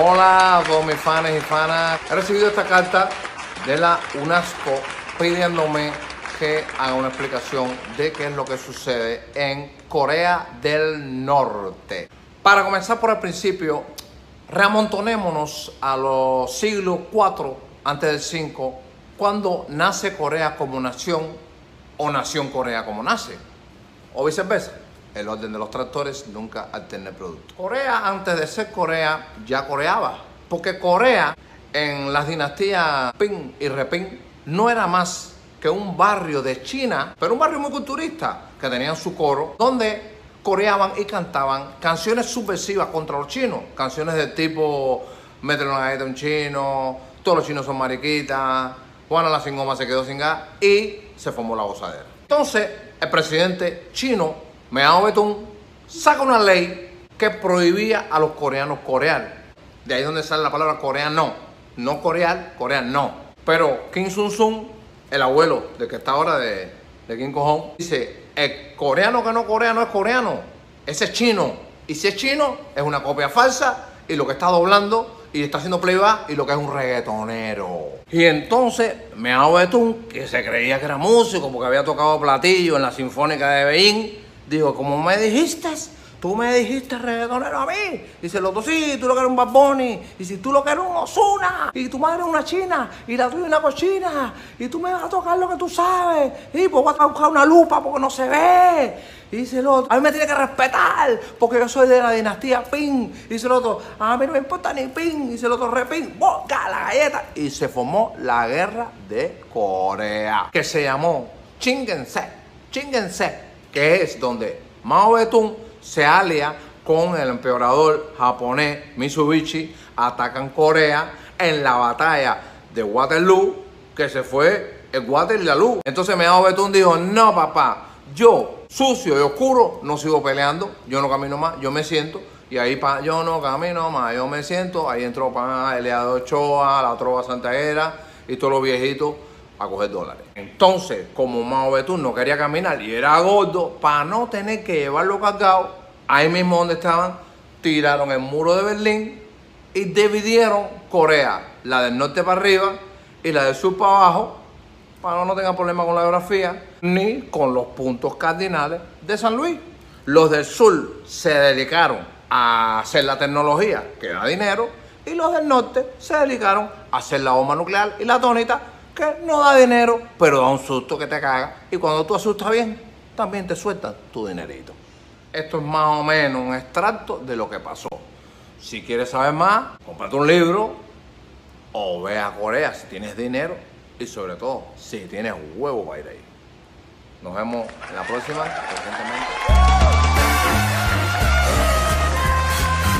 Hola a todos mis fans y fanas. He recibido esta carta de la UNASCO pidiéndome que haga una explicación de qué es lo que sucede en Corea del Norte. Para comenzar por el principio, reamontonémonos a los siglos 4 antes del 5, cuando nace Corea como nación o nación Corea como nace, o viceversa. El orden de los tractores nunca alterna el producto. Corea, antes de ser Corea, ya coreaba. Porque Corea, en las dinastías Ping y Repin, no era más que un barrio de China, pero un barrio muy culturista, que tenían su coro, donde coreaban y cantaban canciones subversivas contra los chinos. Canciones del tipo Mételo en la de un chino, todos los chinos son mariquitas, Juana la sin goma se quedó sin gas y se formó la gozadera. Entonces, el presidente chino, Mao Betún, saca una ley que prohibía a los coreanos corear. De ahí donde sale la palabra coreano. No corear, coreano. Pero Kim Sun-sun, el abuelo de que está ahora de, de Kim Cojón, dice, el coreano que no corea no es coreano, ese es chino. Y si es chino, es una copia falsa y lo que está doblando y está haciendo playback y lo que es un reggaetonero. Y entonces me hago que se creía que era músico porque había tocado platillo en la Sinfónica de Beijing, digo, como me dijiste, tú me dijiste reggaetonero a mí. Dice el otro, sí, tú lo que eres un Bad Bunny. Y si tú lo que eres un Osuna. Y tu madre es una china. Y la tuya es una cochina. Y tú me vas a tocar lo que tú sabes. Y pues voy a buscar una lupa porque no se ve. Y dice el otro, a mí me tiene que respetar porque yo soy de la dinastía Ping. Y dice el otro, a mí no me importa ni Ping. Y dice el otro, repin, boca la galleta. Y se formó la guerra de Corea, que se llamó Chingense. Chingense, que es donde Mao Zedong se alia con el empeorador japonés Mitsubishi, atacan Corea en la batalla de Waterloo, que se fue el Waterloo. Entonces Mao Zedong dijo, no papá, yo, sucio y oscuro, no sigo peleando, yo no camino más, yo me siento. Y ahí pa, yo no camino más, yo me siento. Ahí entró para Eleado Ochoa, la Trova Santaera y todos los viejitos a coger dólares. Entonces, como Mao Betún no quería caminar y era gordo, para no tener que llevarlo cargado, ahí mismo donde estaban, tiraron el muro de Berlín y dividieron Corea, la del norte para arriba y la del sur para abajo, para no tengan problemas con la geografía, ni con los puntos cardinales de San Luis. Los del sur se dedicaron a hacer la tecnología, que da dinero, y los del norte se dedicaron a hacer la bomba nuclear y la tónica, no da dinero, pero da un susto que te caga. Y cuando tú asustas bien, también te sueltan tu dinerito. Esto es más o menos un extracto de lo que pasó. Si quieres saber más, cómprate un libro o ve a Corea si tienes dinero y sobre todo si tienes huevo para ir ahí. Nos vemos en la próxima.